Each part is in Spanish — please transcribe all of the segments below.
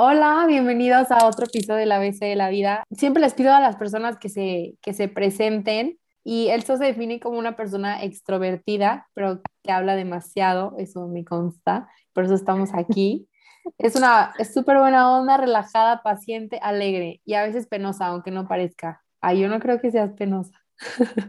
Hola, bienvenidos a otro episodio de la BC de la vida. Siempre les pido a las personas que se, que se presenten y Elsa se define como una persona extrovertida, pero que habla demasiado, eso me consta, por eso estamos aquí. Es una súper buena onda, relajada, paciente, alegre y a veces penosa, aunque no parezca. Ay, yo no creo que seas penosa.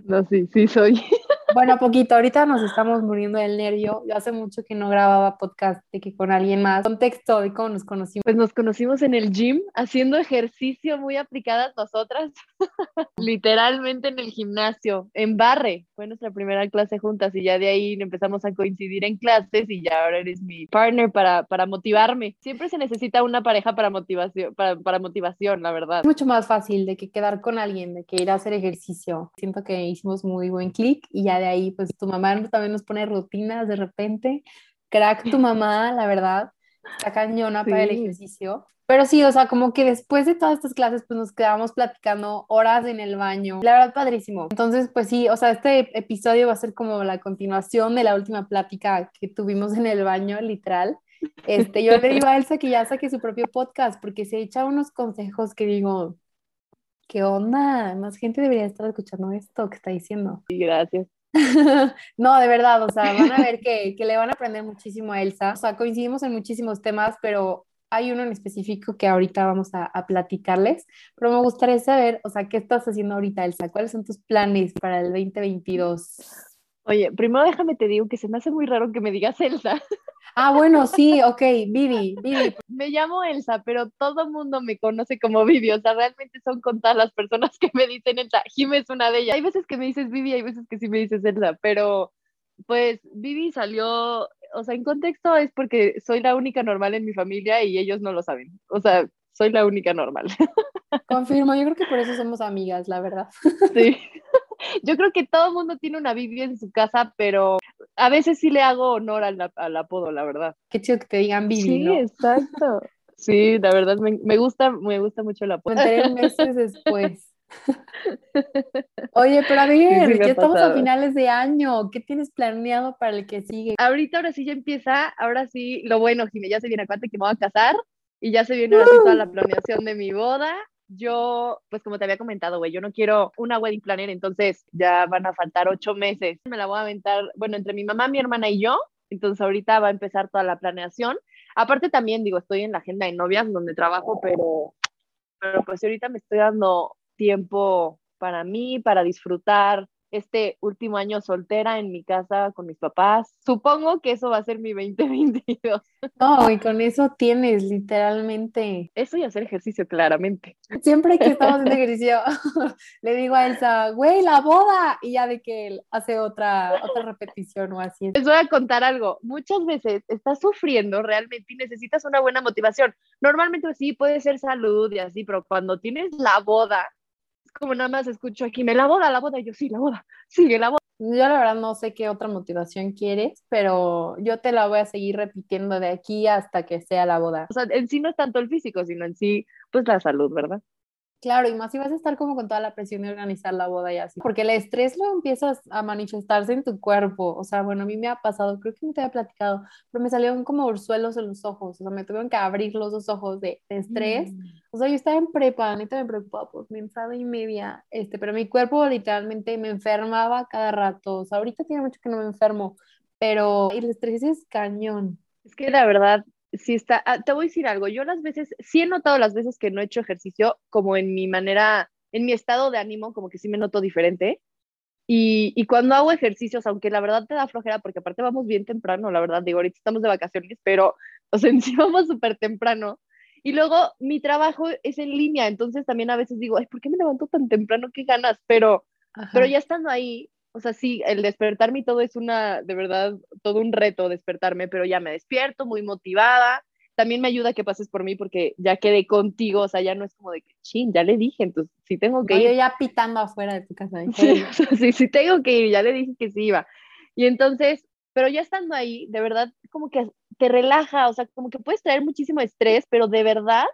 No, sí, sí soy. Bueno, poquito, ahorita nos estamos muriendo del nervio. Yo hace mucho que no grababa podcast de que con alguien más. Contexto de cómo nos conocimos. Pues nos conocimos en el gym haciendo ejercicio muy aplicadas nosotras, literalmente en el gimnasio, en barre. Fue nuestra primera clase juntas y ya de ahí empezamos a coincidir en clases y ya ahora eres mi partner para, para motivarme. Siempre se necesita una pareja para motivación, para, para motivación, la verdad. Es mucho más fácil de que quedar con alguien, de que ir a hacer ejercicio. Siento que hicimos muy buen clic y ya de ahí, pues tu mamá también nos pone rutinas de repente. Crack tu mamá, la verdad, está cañona para el ejercicio. Pero sí, o sea, como que después de todas estas clases, pues nos quedamos platicando horas en el baño. La verdad, padrísimo. Entonces, pues sí, o sea, este episodio va a ser como la continuación de la última plática que tuvimos en el baño, literal. Este, yo le digo a Elsa que ya saque su propio podcast porque se echa unos consejos que digo, ¿qué onda? Más gente debería estar escuchando esto que está diciendo. Sí, gracias. no, de verdad, o sea, van a ver que, que, le van a aprender muchísimo a Elsa. O sea, coincidimos en muchísimos temas, pero hay uno en específico que ahorita vamos a, a, platicarles. Pero me gustaría saber, o sea, ¿qué estás haciendo ahorita, Elsa? ¿Cuáles son tus planes para el 2022? Oye, primero déjame te digo que se me hace muy raro que me digas Elsa. Ah, bueno, sí, ok, Vivi, Vivi. Me llamo Elsa, pero todo el mundo me conoce como Vivi, o sea, realmente son contadas las personas que me dicen Elsa. Jim es una de ellas. Hay veces que me dices Vivi, hay veces que sí me dices Elsa, pero pues Vivi salió, o sea, en contexto es porque soy la única normal en mi familia y ellos no lo saben. O sea, soy la única normal. Confirmo, yo creo que por eso somos amigas, la verdad. Sí. Yo creo que todo el mundo tiene una Vivi en su casa, pero a veces sí le hago honor al, al apodo, la verdad. Qué chido que te digan Vivi, Sí, ¿no? exacto. Sí, la verdad me, me, gusta, me gusta mucho el apodo. Tres meses después. Oye, pero a ver, sí, sí ya estamos pasado. a finales de año. ¿Qué tienes planeado para el que sigue? Ahorita, ahora sí ya empieza, ahora sí, lo bueno, Jimé, ya se viene a cuenta que me voy a casar y ya se viene ahora sí toda la planeación de mi boda. Yo, pues como te había comentado, güey, yo no quiero una wedding planner, entonces ya van a faltar ocho meses. Me la voy a aventar, bueno, entre mi mamá, mi hermana y yo. Entonces ahorita va a empezar toda la planeación. Aparte también, digo, estoy en la agenda de novias donde trabajo, pero, pero pues ahorita me estoy dando tiempo para mí, para disfrutar este último año soltera en mi casa con mis papás. Supongo que eso va a ser mi 2022. No, y con eso tienes literalmente. Eso y hacer ejercicio, claramente. Siempre que estamos haciendo ejercicio, le digo a Elsa, güey, la boda, y ya de que él hace otra, otra repetición o así. Les voy a contar algo. Muchas veces estás sufriendo realmente y necesitas una buena motivación. Normalmente sí puede ser salud y así, pero cuando tienes la boda, como nada más escucho aquí, me la boda, la boda, y yo sí, la boda, sigue la boda. Yo la verdad no sé qué otra motivación quieres, pero yo te la voy a seguir repitiendo de aquí hasta que sea la boda. O sea, en sí no es tanto el físico, sino en sí, pues la salud, ¿verdad? Claro, y más si vas a estar como con toda la presión de organizar la boda y así, porque el estrés lo empiezas a manifestarse en tu cuerpo, o sea, bueno, a mí me ha pasado, creo que no te había platicado, pero me salieron como ursuelos en los ojos, o sea, me tuvieron que abrir los dos ojos de, de estrés, mm. o sea, yo estaba en prepa, neta me preocupaba por mi enfado y media, este, pero mi cuerpo literalmente me enfermaba cada rato, o sea, ahorita tiene mucho que no me enfermo, pero el estrés es cañón. Es que la verdad, sí está, ah, te voy a decir algo, yo las veces, sí he notado las veces que no he hecho ejercicio, como en mi manera, en mi estado de ánimo, como que sí me noto diferente. Y, y, cuando hago ejercicios, aunque la verdad te da flojera, porque aparte vamos bien temprano, la verdad, digo, ahorita estamos de vacaciones, pero, o sea, sí vamos súper temprano. Y luego mi trabajo es en línea, entonces también a veces digo, ay, ¿por qué me levanto tan temprano? ¿Qué ganas? Pero, pero ya estando ahí, o sea, sí, el despertarme y todo es una, de verdad, todo un reto despertarme, pero ya me despierto muy motivada. También me ayuda que pases por mí porque ya quedé contigo, o sea, ya no es como de que, chin, ya le dije, entonces sí tengo que no, ir. Yo ya pitando afuera de tu casa. Sí, o sea, sí, sí tengo que ir, ya le dije que sí iba. Y entonces, pero ya estando ahí, de verdad, como que te relaja, o sea, como que puedes traer muchísimo estrés, pero de verdad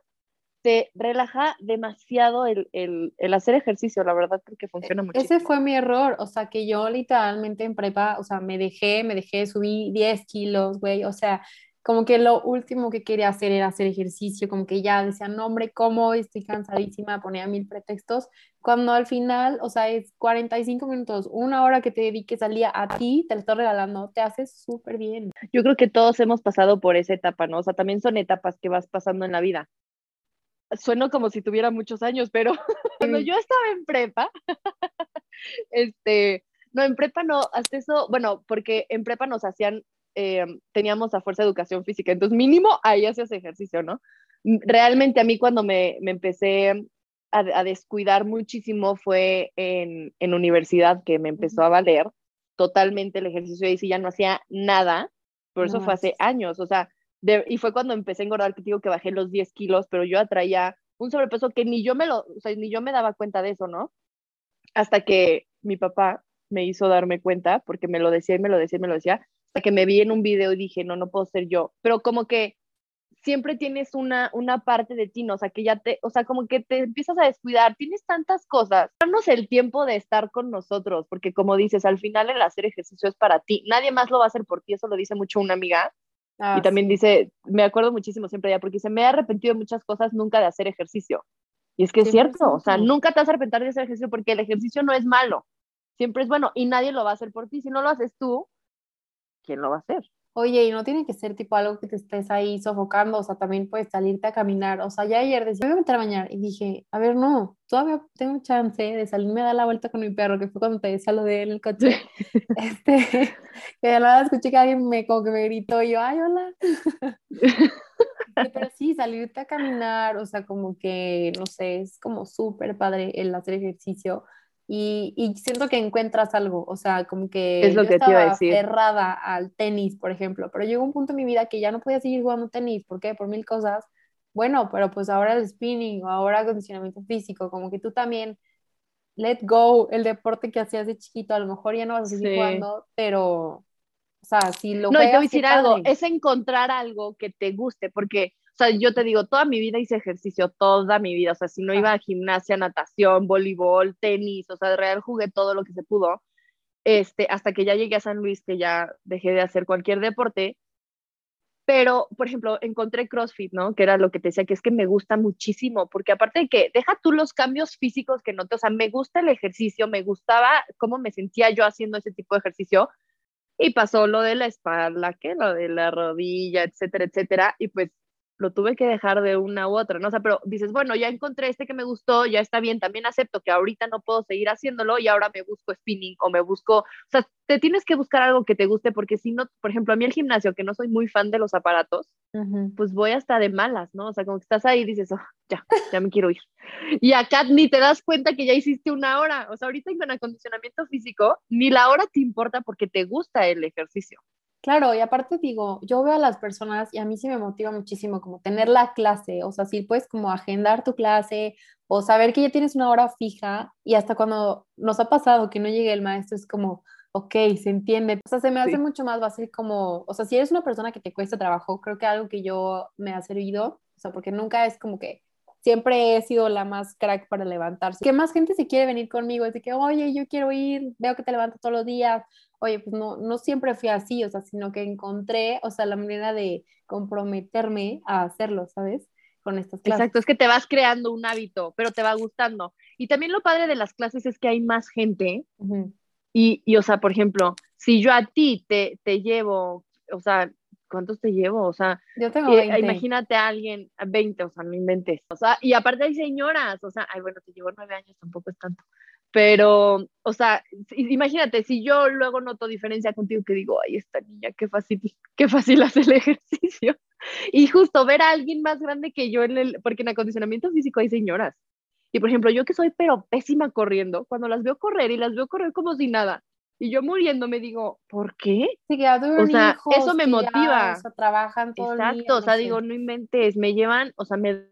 te relaja demasiado el, el, el, hacer ejercicio, la verdad, porque funciona mucho. Ese fue mi error, o sea, que yo literalmente en prepa, o sea, me dejé, me dejé, subí 10 kilos, güey, o sea, como que lo último que quería hacer era hacer ejercicio, como que ya decía, no hombre, ¿cómo? Estoy cansadísima, ponía mil pretextos, cuando al final, o sea, es 45 minutos, una hora que te dediques al día a ti, te lo estoy regalando, te haces súper bien. Yo creo que todos hemos pasado por esa etapa, ¿no? O sea, también son etapas que vas pasando en la vida. Sueno como si tuviera muchos años, pero cuando yo estaba en prepa, este, no, en prepa no, hasta eso, bueno, porque en prepa nos hacían eh, teníamos a fuerza de educación física, entonces mínimo ahí hacías ejercicio, ¿no? Realmente a mí cuando me, me empecé a, descuidar muchísimo fue en, en, universidad que me empezó a valer totalmente el ejercicio y sí ya no hacía nada, por eso fue hace años, o sea, y fue cuando empecé a engordar que digo que bajé los 10 kilos, pero yo atraía un sobrepeso que ni yo me lo, o sea, ni yo me daba cuenta de eso, ¿no? Hasta que mi papá me hizo darme cuenta, porque me lo decía y me lo decía y me lo decía, que me vi en un video y dije, no, no puedo ser yo. Pero como que siempre tienes una, una parte de ti, ¿no? O sea, que ya te, o sea, como que te empiezas a descuidar, tienes tantas cosas. Darnos el tiempo de estar con nosotros, porque como dices, al final el hacer ejercicio es para ti. Nadie más lo va a hacer por ti, eso lo dice mucho una amiga. Ah, y también dice, me acuerdo muchísimo siempre ya, porque se me ha arrepentido de muchas cosas nunca de hacer ejercicio. Y es que es cierto, o sea, nunca te vas a arrepentir de hacer ejercicio porque el ejercicio no es malo, siempre es bueno y nadie lo va a hacer por ti. Si no lo haces tú, ¿quién lo va a hacer? Oye, y no tiene que ser tipo algo que te estés ahí sofocando, o sea, también puedes salirte a caminar. O sea, ya ayer decía, me voy a meter a bañar y dije, a ver, no, todavía tengo chance de salirme a dar la vuelta con mi perro, que fue cuando te decía lo de él en el coche. este, que de la escuché que alguien me, como que me gritó y yo, ay, hola. Pero sí, salirte a caminar, o sea, como que, no sé, es como súper padre el hacer ejercicio y, y, siento que encuentras algo, o sea, como que es lo yo que estaba te iba a decir. cerrada al tenis, por ejemplo, pero llegó un punto en mi vida que ya no podía seguir jugando tenis, ¿por qué? Por mil cosas. Bueno, pero pues ahora el spinning o ahora acondicionamiento físico, como que tú también let go el deporte que hacías de chiquito, a lo mejor ya no vas a seguir jugando, pero o sea, si lo No, y te voy a decir algo, es encontrar algo que te guste, porque o sea, yo te digo, toda mi vida hice ejercicio, toda mi vida. O sea, si no iba a gimnasia, natación, voleibol, tenis, o sea, de real jugué todo lo que se pudo. Este, hasta que ya llegué a San Luis, que ya dejé de hacer cualquier deporte. Pero, por ejemplo, encontré CrossFit, ¿no? Que era lo que te decía, que es que me gusta muchísimo, porque aparte de que deja tú los cambios físicos que noté, o sea, me gusta el ejercicio, me gustaba cómo me sentía yo haciendo ese tipo de ejercicio, y pasó lo de la espalda, que lo de la rodilla, etcétera, etcétera, y pues lo tuve que dejar de una u otra, ¿no? O sea, pero dices, bueno, ya encontré este que me gustó, ya está bien, también acepto que ahorita no puedo seguir haciéndolo y ahora me busco spinning o me busco, o sea, te tienes que buscar algo que te guste porque si no, por ejemplo, a mí el gimnasio, que no soy muy fan de los aparatos, pues voy hasta de malas, ¿no? O sea, como que estás ahí y dices, oh, ya, ya me quiero ir. Y acá ni te das cuenta que ya hiciste una hora, o sea, ahorita con acondicionamiento físico, ni la hora te importa porque te gusta el ejercicio. Claro, y aparte digo, yo veo a las personas y a mí sí me motiva muchísimo como tener la clase, o sea, si puedes como agendar tu clase o saber que ya tienes una hora fija y hasta cuando nos ha pasado que no llegue el maestro es como, ok, se entiende. O sea, se me hace mucho más fácil como, o sea, si eres una persona que te cuesta trabajo, creo que algo que yo me ha servido, o sea, porque nunca es como que siempre he sido la más crack para levantarse. Que más gente se quiere venir conmigo, de que, oye, yo quiero ir, veo que te levantas todos los días, oye, pues no, no siempre fui así, o sea, sino que encontré, o sea, la manera de comprometerme a hacerlo, ¿sabes? Con estas clases. Exacto, es que te vas creando un hábito, pero te va gustando. Y también lo padre de las clases es que hay más gente. y, y, o sea, por ejemplo, si yo a ti te, te llevo, o sea, ¿cuántos te llevo? O sea, yo tengo 20. imagínate a alguien, 20, o sea, no inventes. O sea, y aparte hay señoras, o sea, ay, bueno, te llevo nueve años, tampoco es tanto. Pero, o sea, imagínate, si yo luego noto diferencia contigo, que digo, ay, esta niña, qué fácil, qué fácil hace el ejercicio. Y justo ver a alguien más grande que yo en el, porque en acondicionamiento físico hay señoras. Y por ejemplo, yo que soy pero pésima corriendo, cuando las veo correr y las veo correr como si nada, y yo muriendo me digo, ¿por qué? Sí, que o sea, eso me motiva. o sea, trabajan todo Exacto, el día, o sea, digo, no inventes, me llevan, o sea, me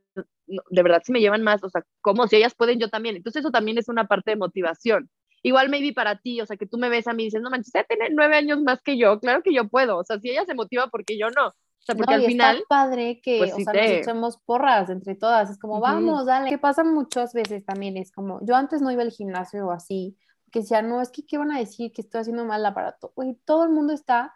de verdad si me llevan más, o sea, como si ellas pueden, yo también. Entonces eso también es una parte de motivación. Igual maybe para ti, o sea, que tú me ves a mí y dices, no manches, ella tiene nueve años más que yo, claro que yo puedo, o sea, si ella se motiva, porque yo no? O sea, porque al final... Está padre que, pues, o sea, nos echemos porras entre todas, es como, vamos, dale. Que pasa muchas veces también, es como, yo antes no iba al gimnasio o así, que decía, no, es que, ¿qué van a decir? Que estoy haciendo mal el aparato. Oye, todo el mundo está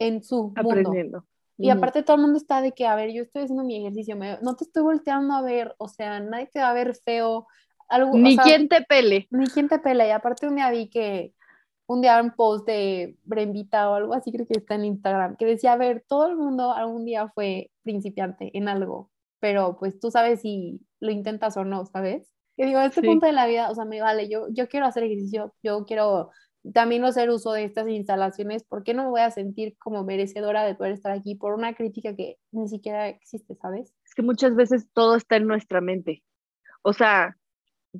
en su Aprendiendo. mundo. Y aparte todo el mundo está de que, a ver, yo estoy haciendo mi ejercicio, no te estoy volteando a ver, o sea, nadie te va a ver feo. Algo, ni quien te pele. Ni quien te pele. Y aparte un día vi que, un día un post de Brembita o algo así, creo que está en Instagram, que decía, a ver, todo el mundo algún día fue principiante en algo, pero pues tú sabes si lo intentas o no, ¿sabes? Que digo, a este punto de la vida, o sea, me vale, yo, yo quiero hacer ejercicio, yo quiero también hacer uso de estas instalaciones, ¿por qué no me voy a sentir como merecedora de poder estar aquí por una crítica que ni siquiera existe, ¿sabes? Es que muchas veces todo está en nuestra mente. O sea,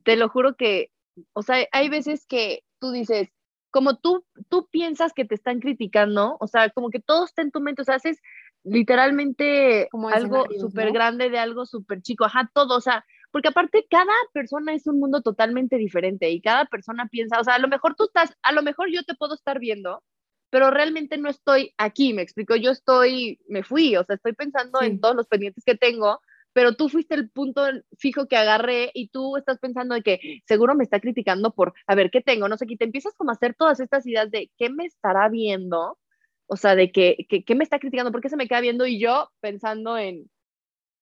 te lo juro que, o sea, hay veces que tú dices, como tú, tú piensas que te están criticando, o sea, como que todo está en tu mente, o sea, haces literalmente algo súper grande de algo súper chico, ajá, todo, o sea, porque aparte cada persona es un mundo totalmente diferente y cada persona piensa, o sea, a lo mejor tú estás, a lo mejor yo te puedo estar viendo, pero realmente no estoy aquí, me explico, yo estoy, me fui, o sea, estoy pensando en todos los pendientes que tengo, pero tú fuiste el punto fijo que agarré y tú estás pensando de que seguro me está criticando por, a ver, ¿qué tengo? No sé, qué te empiezas como a hacer todas estas ideas de qué me estará viendo, o sea, de que, qué me está criticando, por qué se me queda viendo y yo pensando en,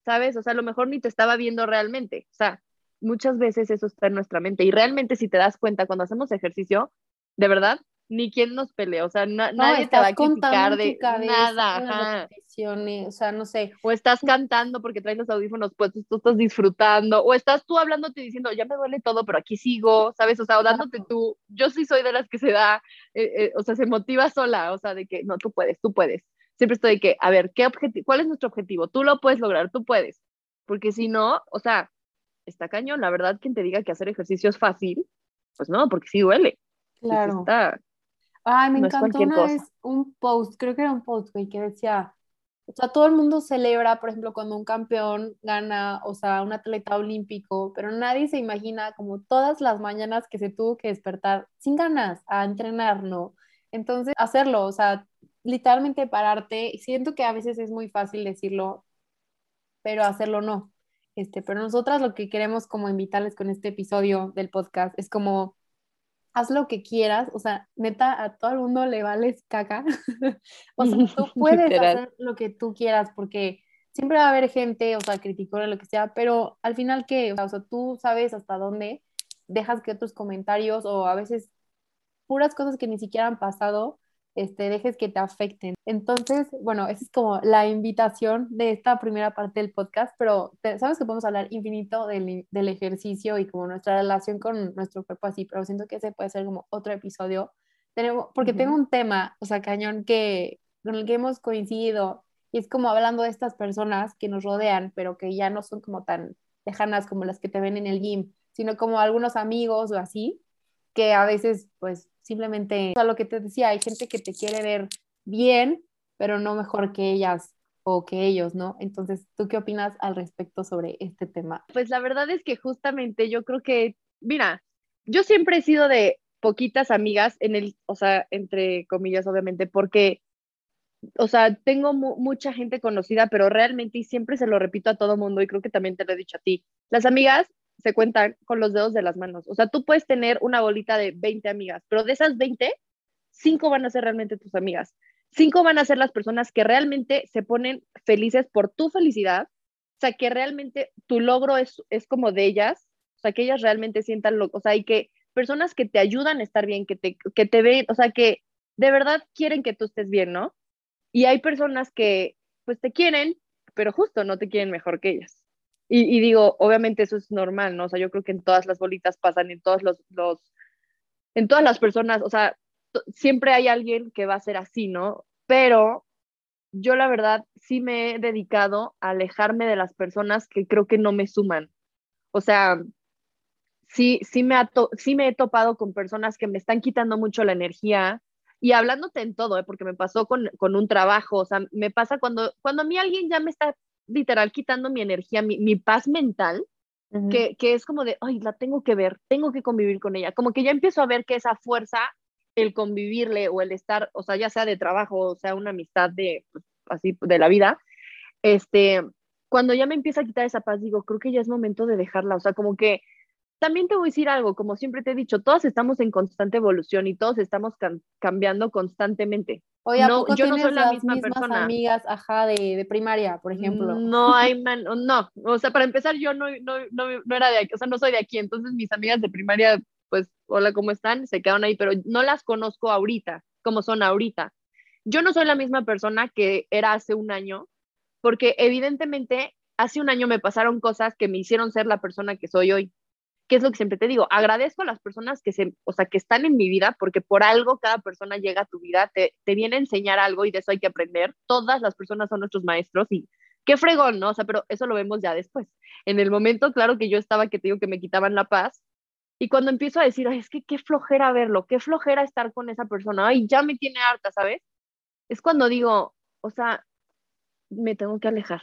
¿sabes? O sea, a lo mejor ni te estaba viendo realmente. O sea, muchas veces eso está en nuestra mente. Y realmente si te das cuenta, cuando hacemos ejercicio, de verdad, ni quien nos pelea, o sea, nadie te va a criticar de nada. O sea, no sé. O estás cantando porque traes los audífonos puestos, tú estás disfrutando, o estás tú hablándote diciendo, ya me duele todo, pero aquí sigo, ¿sabes? O sea, o dándote tú, yo sí soy de las que se da, eh, eh, o sea, se motiva sola, o sea, de que no, tú puedes, tú puedes siempre estoy de que, a ver, ¿qué objetivo, ¿cuál es nuestro objetivo? Tú lo puedes lograr, tú puedes. Porque si no, o sea, está cañón, la verdad, quien te diga que hacer ejercicio es fácil, pues no, porque sí duele. Claro. Ay, me encantó una vez un post, creo que era un post, güey, que decía, o sea, todo el mundo celebra, por ejemplo, cuando un campeón gana, o sea, un atleta olímpico, pero nadie se imagina como todas las mañanas que se tuvo que despertar sin ganas a entrenar, ¿no? Entonces, hacerlo, o sea, literalmente pararte, siento que a veces es muy fácil decirlo, pero hacerlo no. Este, pero nosotras lo que queremos como invitarles con este episodio del podcast es como haz lo que quieras, o sea, neta, a todo el mundo le vales caca. o sea, tú puedes hacer lo que tú quieras porque siempre va a haber gente, o sea, criticona lo que sea, pero al final que, o sea, tú sabes hasta dónde dejas que otros comentarios o a veces puras cosas que ni siquiera han pasado este, dejes que te afecten. Entonces, bueno, esa es como la invitación de esta primera parte del podcast, pero sabes que podemos hablar infinito del, del, ejercicio y como nuestra relación con nuestro cuerpo así, pero siento que ese puede ser como otro episodio. Tenemos, porque tengo un tema, o sea, cañón, que con el que hemos coincidido y es como hablando de estas personas que nos rodean, pero que ya no son como tan lejanas como las que te ven en el gym, sino como algunos amigos o así, que a veces pues simplemente, o sea, lo que te decía, hay gente que te quiere ver bien, pero no mejor que ellas o que ellos, ¿no? Entonces, ¿tú qué opinas al respecto sobre este tema? Pues la verdad es que justamente yo creo que, mira, yo siempre he sido de poquitas amigas en el, o sea, entre comillas, obviamente, porque, o sea, tengo mucha gente conocida, pero realmente, y siempre se lo repito a todo mundo, y creo que también te lo he dicho a ti, las amigas se cuentan con los dedos de las manos. O sea, tú puedes tener una bolita de 20 amigas, pero de esas 20, 5 van a ser realmente tus amigas. 5 van a ser las personas que realmente se ponen felices por tu felicidad. O sea, que realmente tu logro es, es como de ellas. O sea, que ellas realmente sientan lo, o sea, y que personas que te ayudan a estar bien, que te, que te ven, o sea, que de verdad quieren que tú estés bien, ¿no? Y hay personas que pues te quieren, pero justo no te quieren mejor que ellas. Y, digo, obviamente eso es normal, ¿no? O sea, yo creo que en todas las bolitas pasan, en todos los, los en todas las personas, o sea, siempre hay alguien que va a ser así, ¿no? Pero yo la verdad sí me he dedicado a alejarme de las personas que creo que no me suman. O sea, sí, sí, me, sí me he topado con personas que me están quitando mucho la energía y hablándote en todo, ¿eh? porque me pasó con, con, un trabajo, o sea, me pasa cuando, cuando a mí alguien ya me está literal quitando mi energía, mi, paz mental, que, es como de, ay, la tengo que ver, tengo que convivir con ella. Como que ya empiezo a ver que esa fuerza, el convivirle o el estar, o sea, ya sea de trabajo, o sea, una amistad de, pues, así, de la vida, este, cuando ya me empieza a quitar esa paz, digo, creo que ya es momento de dejarla, o sea, como que también te voy a decir algo, como siempre te he dicho, todos estamos en constante evolución y todos estamos cambiando constantemente. Oye, no, yo no soy la misma persona. amigas, ajá, de, de, primaria, por ejemplo. No hay man, no, o sea, para empezar yo no, no, no, no era de aquí, o sea, no soy de aquí, entonces mis amigas de primaria, pues, hola, ¿cómo están? Se quedaron ahí, pero no las conozco ahorita, como son ahorita. Yo no soy la misma persona que era hace un año, porque evidentemente hace un año me pasaron cosas que me hicieron ser la persona que soy hoy que es lo que siempre te digo, agradezco a las personas que, se, o sea, que están en mi vida, porque por algo cada persona llega a tu vida, te, te viene a enseñar algo y de eso hay que aprender. Todas las personas son nuestros maestros y qué fregón, ¿no? O sea, pero eso lo vemos ya después. En el momento, claro que yo estaba, que te digo que me quitaban la paz, y cuando empiezo a decir, ay, es que qué flojera verlo, qué flojera estar con esa persona, ay, ya me tiene harta, ¿sabes? Es cuando digo, o sea, me tengo que alejar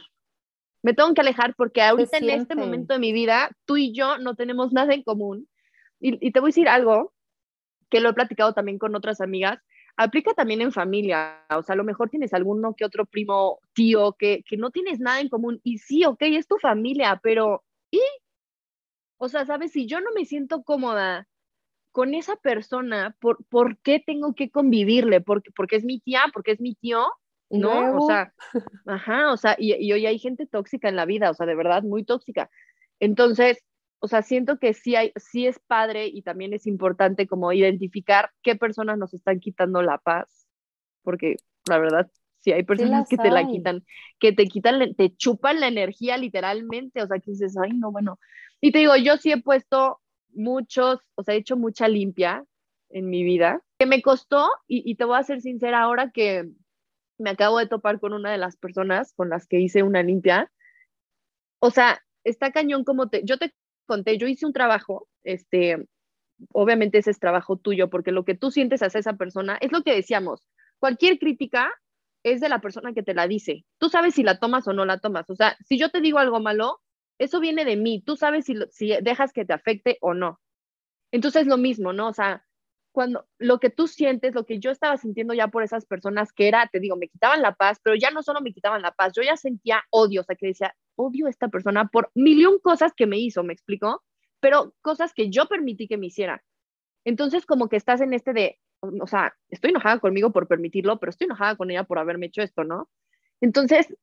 me tengo que alejar porque ahorita en este momento de mi vida, tú y yo no tenemos nada en común. Y, te voy a decir algo que lo he platicado también con otras amigas, aplica también en familia, o sea, a lo mejor tienes alguno que otro primo, tío, que, que no tienes nada en común y sí, ok, es tu familia, pero ¿y? O sea, sabes, si yo no me siento cómoda con esa persona, ¿por, ¿por qué tengo que convivirle? ¿Porque, porque es mi tía? ¿Porque es mi tío? ¿No? O sea, ajá, o sea, y, y, hoy hay gente tóxica en la vida, o sea, de verdad, muy tóxica. Entonces, o sea, siento que sí, hay, sí es padre y también es importante como identificar qué personas nos están quitando la paz, porque la verdad, sí hay personas que te la quitan, que te quitan, te chupan la energía literalmente, o sea, que dices, ay, no, bueno. Y te digo, yo sí he puesto muchos, o sea, he hecho mucha limpia en mi vida, que me costó, y, y te voy a ser sincera ahora que, me acabo de topar con una de las personas con las que hice una limpia. O sea, está cañón como te, yo te conté, yo hice un trabajo, este, obviamente ese es trabajo tuyo, porque lo que tú sientes hacia esa persona es lo que decíamos, cualquier crítica es de la persona que te la dice. Tú sabes si la tomas o no la tomas. O sea, si yo te digo algo malo, eso viene de mí. Tú sabes si, si dejas que te afecte o no. Entonces, lo mismo, ¿no? O sea, cuando lo que tú sientes, lo que yo estaba sintiendo ya por esas personas, que era, te digo, me quitaban la paz, pero ya no solo me quitaban la paz, yo ya sentía odio, o sea, que decía, odio a esta persona por millón cosas que me hizo, ¿me explico? Pero cosas que yo permití que me hiciera. Entonces, como que estás en este de, o sea, estoy enojada conmigo por permitirlo, pero estoy enojada con ella por haberme hecho esto, ¿no? Entonces,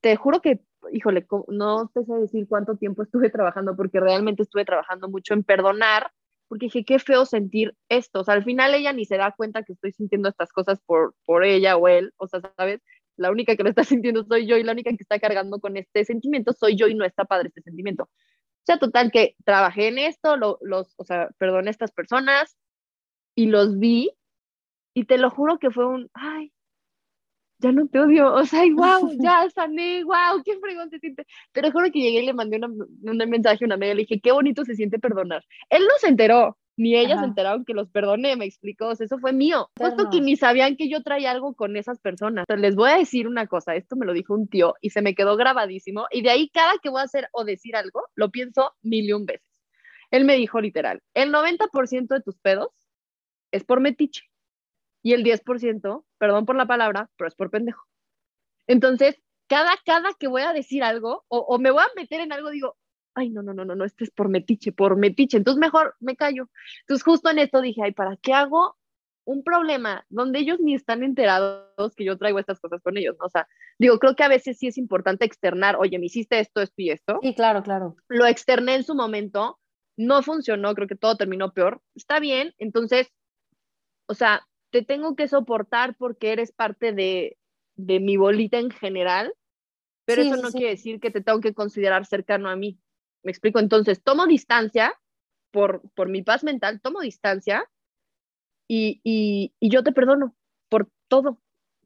te juro que, híjole, no te sé decir cuánto tiempo estuve trabajando, porque realmente estuve trabajando mucho en perdonar porque dije, qué feo sentir esto. O sea, al final ella ni se da cuenta que estoy sintiendo estas cosas por, por ella o él. O sea, ¿sabes? La única que lo está sintiendo soy yo y la única que está cargando con este sentimiento soy yo y no está padre este sentimiento. O sea, total que trabajé en esto, los, o sea, perdón, estas personas y los vi y te lo juro que fue un, ay, ya no te odio, o sea, wow, ya sané, wow, qué fregón se siente. Pero juro que llegué y le mandé un mensaje a una amiga, le dije, qué bonito se siente perdonar. Él no se enteró, ni ellas se enteraron que los perdoné, me explicó, o sea, eso fue mío. Puesto que ni sabían que yo traía algo con esas personas. Entonces, les voy a decir una cosa, esto me lo dijo un tío y se me quedó grabadísimo, y de ahí cada que voy a hacer o decir algo, lo pienso mil y un veces. Él me dijo literal, el 90% de tus pedos es por metiche y el 10%, perdón por la palabra, pero es por pendejo. Entonces, cada, cada que voy a decir algo o, o, me voy a meter en algo, digo, ay, no, no, no, no, no, este es por metiche, por metiche. Entonces, mejor me callo. Entonces, justo en esto dije, ay, ¿para qué hago un problema donde ellos ni están enterados que yo traigo estas cosas con ellos? O sea, digo, creo que a veces sí es importante externar, oye, me hiciste esto, esto y esto. Sí, claro, claro. Lo externé en su momento, no funcionó, creo que todo terminó peor. Está bien, entonces, o sea, te tengo que soportar porque eres parte de, de mi bolita en general, pero eso no quiere decir que te tengo que considerar cercano a mí. Me explico, entonces tomo distancia por, por mi paz mental, tomo distancia y, y, y yo te perdono por todo,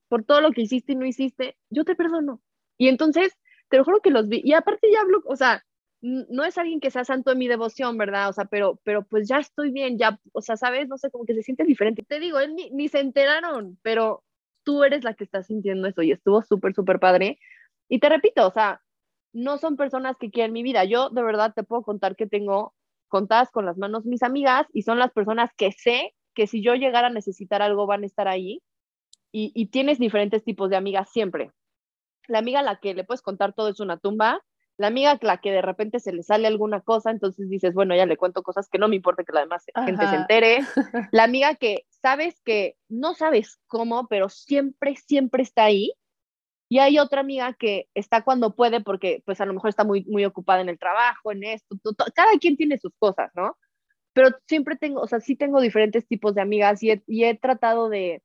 por todo lo que hiciste y no hiciste, yo te perdono. Y entonces, te lo juro que los vi. Y aparte ya hablo, o sea, no es alguien que sea santo de mi devoción, ¿verdad? O sea, pero, pero pues ya estoy bien, ya, o sea, ¿sabes? No sé, como que se siente diferente. Te digo, ni, ni se enteraron, pero tú eres la que está sintiendo eso y estuvo súper, súper padre. Y te repito, o sea, no son personas que quieren mi vida. Yo de verdad te puedo contar que tengo contadas con las manos mis amigas y son las personas que sé que si yo llegara a necesitar algo van a estar ahí. Y, y tienes diferentes tipos de amigas siempre. La amiga a la que le puedes contar todo es una tumba La amiga la que de repente se le sale alguna cosa, entonces dices, bueno, ya le cuento cosas que no me importa que la demás gente se entere. La amiga que sabes que no sabes cómo, pero siempre, siempre está ahí. Y hay otra amiga que está cuando puede porque pues a lo mejor está muy, muy ocupada en el trabajo, en esto, cada quien tiene sus cosas, ¿no? Pero siempre tengo, o sea, sí tengo diferentes tipos de amigas y he, tratado de,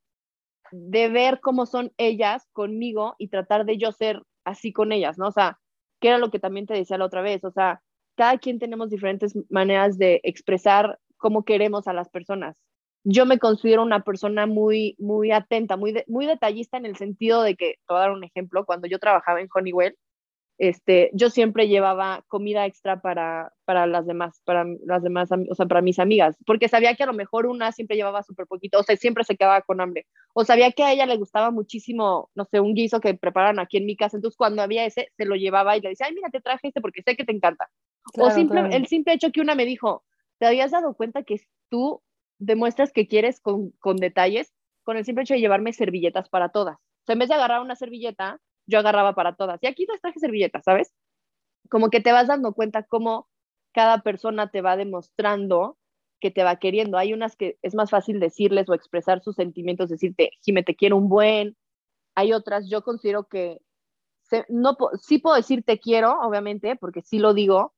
de ver cómo son ellas conmigo y tratar de yo ser así con ellas, ¿no? O sea, que era lo que también te decía la otra vez, o sea, cada quien tenemos diferentes maneras de expresar cómo queremos a las personas. Yo me considero una persona muy, muy atenta, muy, muy detallista en el sentido de que, te voy a dar un ejemplo, cuando yo trabajaba en Honeywell, este, yo siempre llevaba comida extra para, para las demás, para las demás, o sea, para mis amigas, porque sabía que a lo mejor una siempre llevaba súper poquito, o sea, siempre se quedaba con hambre, o sabía que a ella le gustaba muchísimo, no sé, un guiso que preparan aquí en mi casa, entonces cuando había ese, se lo llevaba y le decía, ay, mira, te traje este porque sé que te encanta. o simple, el simple hecho que una me dijo, ¿te habías dado cuenta que tú demuestras que quieres con, con detalles con el simple hecho de llevarme servilletas para todas? O sea, en vez de agarrar una servilleta, yo agarraba para todas. Y aquí les traje servilletas, ¿sabes? Como que te vas dando cuenta cómo cada persona te va demostrando que te va queriendo. Hay unas que es más fácil decirles o expresar sus sentimientos, decirte, Jime, te quiero un buen. Hay otras, yo considero que no, sí puedo decir te quiero, obviamente, porque sí lo digo,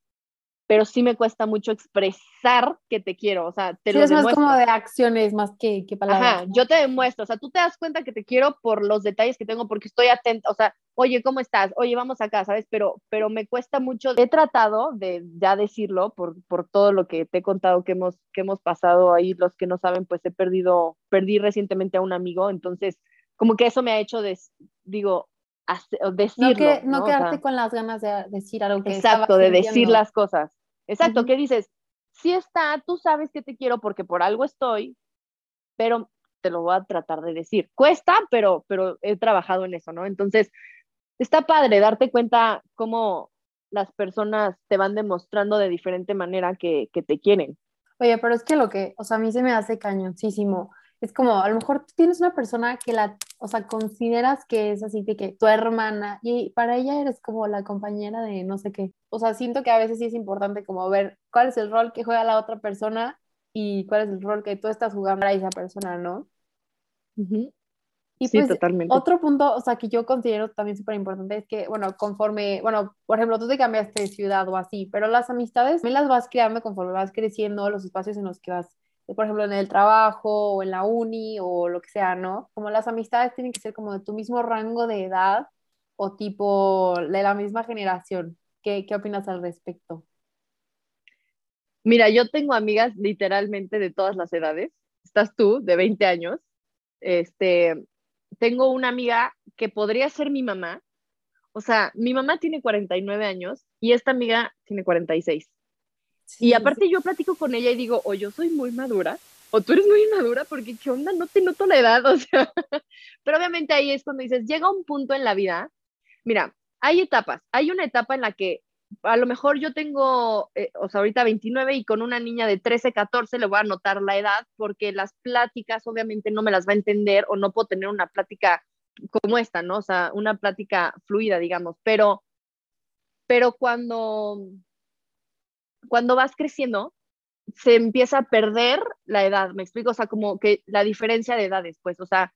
pero sí me cuesta mucho expresar que te quiero, o sea, te sí, lo es más como de acciones más que, que palabras. Ajá, yo te demuestro, o sea, tú te das cuenta que te quiero por los detalles que tengo, porque estoy atenta, o sea, oye, ¿cómo estás? Oye, vamos acá, ¿sabes? Pero, pero me cuesta mucho, he tratado de ya decirlo por, por todo lo que te he contado que hemos, que hemos pasado ahí, los que no saben, pues he perdido, perdí recientemente a un amigo, entonces, como que eso me ha hecho, de, digo, decirlo. No, que, no, quedarte con las ganas de decir algo que Exacto, de decir las cosas. Exacto, que dices, sí está, tú sabes que te quiero porque por algo estoy, pero te lo voy a tratar de decir. Cuesta, pero, pero he trabajado en eso, ¿no? Entonces, está padre darte cuenta cómo las personas te van demostrando de diferente manera que, que te quieren. Oye, pero es que lo que, o sea, a mí se me hace cañoncísimo es como, a lo mejor tú tienes una persona que la, o sea, consideras que es así de que tu hermana y para ella eres como la compañera de no sé qué. O sea, siento que a veces sí es importante como ver cuál es el rol que juega la otra persona y cuál es el rol que tú estás jugando para esa persona, ¿no? Y sí, pues, totalmente. Otro punto, o sea, que yo considero también súper importante es que, bueno, conforme, bueno, por ejemplo, tú te cambiaste de ciudad o así, pero las amistades también las vas creando conforme vas creciendo, los espacios en los que vas por ejemplo, en el trabajo o en la uni o lo que sea, ¿no? Como las amistades tienen que ser como de tu mismo rango de edad o tipo de la misma generación. ¿Qué, qué opinas al respecto? Mira, yo tengo amigas literalmente de todas las edades. Estás tú, de 20 años. Este, tengo una amiga que podría ser mi mamá. O sea, mi mamá tiene 49 años y esta amiga tiene 46 y aparte yo platico con ella y digo, o yo soy muy madura, o tú eres muy madura, porque qué onda, no te noto la edad, o sea, pero obviamente ahí es cuando dices, llega un punto en la vida, mira, hay etapas, hay una etapa en la que a lo mejor yo tengo, eh, o sea, ahorita 29 y con una niña de 13, 14 le voy a notar la edad porque las pláticas obviamente no me las va a entender o no puedo tener una plática como esta, ¿no? O sea, una plática fluida, digamos, pero, pero cuando, cuando vas creciendo, se empieza a perder la edad, me explico, o sea, como que la diferencia de edades, pues, o sea,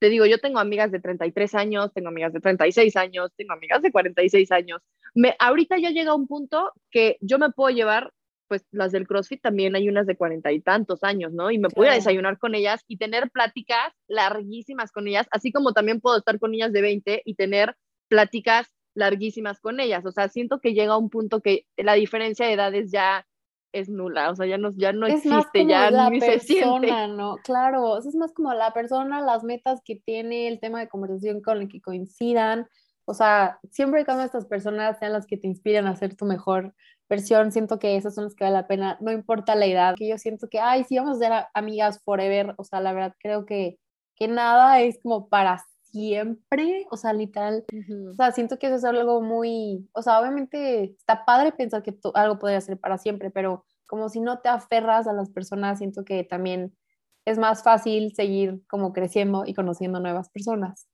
te digo, yo tengo amigas de 33 años, tengo amigas de 36 años, tengo amigas de 46 años. Me, ahorita ya llega un punto que yo me puedo llevar, pues las del CrossFit también hay unas de cuarenta y tantos años, ¿no? Y me puedo desayunar con ellas y tener pláticas larguísimas con ellas, así como también puedo estar con niñas de 20 y tener pláticas larguísimas con ellas. O sea, siento que llega un punto que la diferencia de edades ya es nula, o sea, ya no, ya no existe, ya ni se siente. ¿no? Claro, es más como la persona, las metas que tiene, el tema de conversación con el que coincidan. O sea, siempre y cuando estas personas sean las que te inspiran a ser tu mejor versión, siento que esas son las que vale la pena, no importa la edad, que yo siento que, ay, sí vamos a ser amigas forever, o sea, la verdad creo que, que nada es como para siempre, o sea, literal, o sea, siento que eso es algo muy, o sea, obviamente está padre pensar que algo podría ser para siempre, pero como si no te aferras a las personas, siento que también es más fácil seguir como creciendo y conociendo nuevas personas.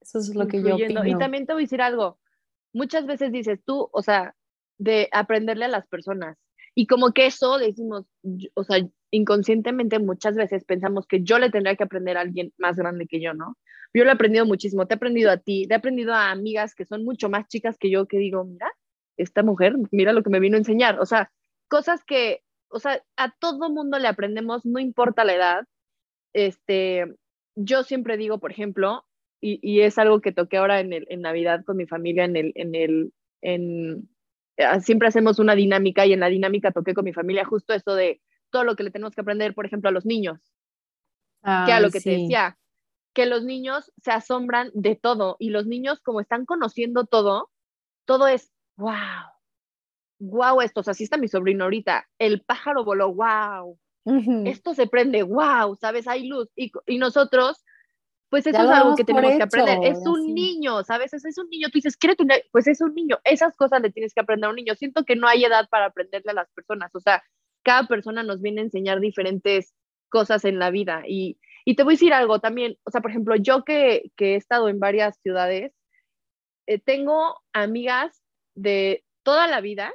Eso es lo que yo opino. Y también te voy a decir algo, muchas veces dices tú, o sea, de aprenderle a las personas. Y como que eso decimos, o sea, inconscientemente muchas veces pensamos que yo le tendría que aprender a alguien más grande que yo, ¿no? Yo lo he aprendido muchísimo, te he aprendido a ti, te he aprendido a amigas que son mucho más chicas que yo, que digo, mira, esta mujer, mira lo que me vino a enseñar. O sea, cosas que, o sea, a todo mundo le aprendemos, no importa la edad. Este, yo siempre digo, por ejemplo, y, es algo que toqué ahora en, el, en Navidad con mi familia, en el, en el, en, ah, siempre hacemos una dinámica y en la dinámica toqué con mi familia justo eso de todo lo que le tenemos que aprender, por ejemplo, a los niños. que a lo que te decía, que los niños se asombran de todo y los niños como están conociendo todo, todo es, wow, wow esto, o sea, así está mi sobrino ahorita, el pájaro voló, wow, esto se prende, wow, ¿sabes? Hay luz y, y nosotros, pues eso es algo que tenemos que aprender, es un niño, ¿sabes? Es, es, un niño, tú dices, ¿quiere tener? Pues es un niño, esas cosas le tienes que aprender a un niño, siento que no hay edad para aprenderle a las personas, o sea, cada persona nos viene a enseñar diferentes cosas en la vida y y te voy a decir algo también, o sea, por ejemplo, yo que, he estado en varias ciudades, eh, tengo amigas de toda la vida,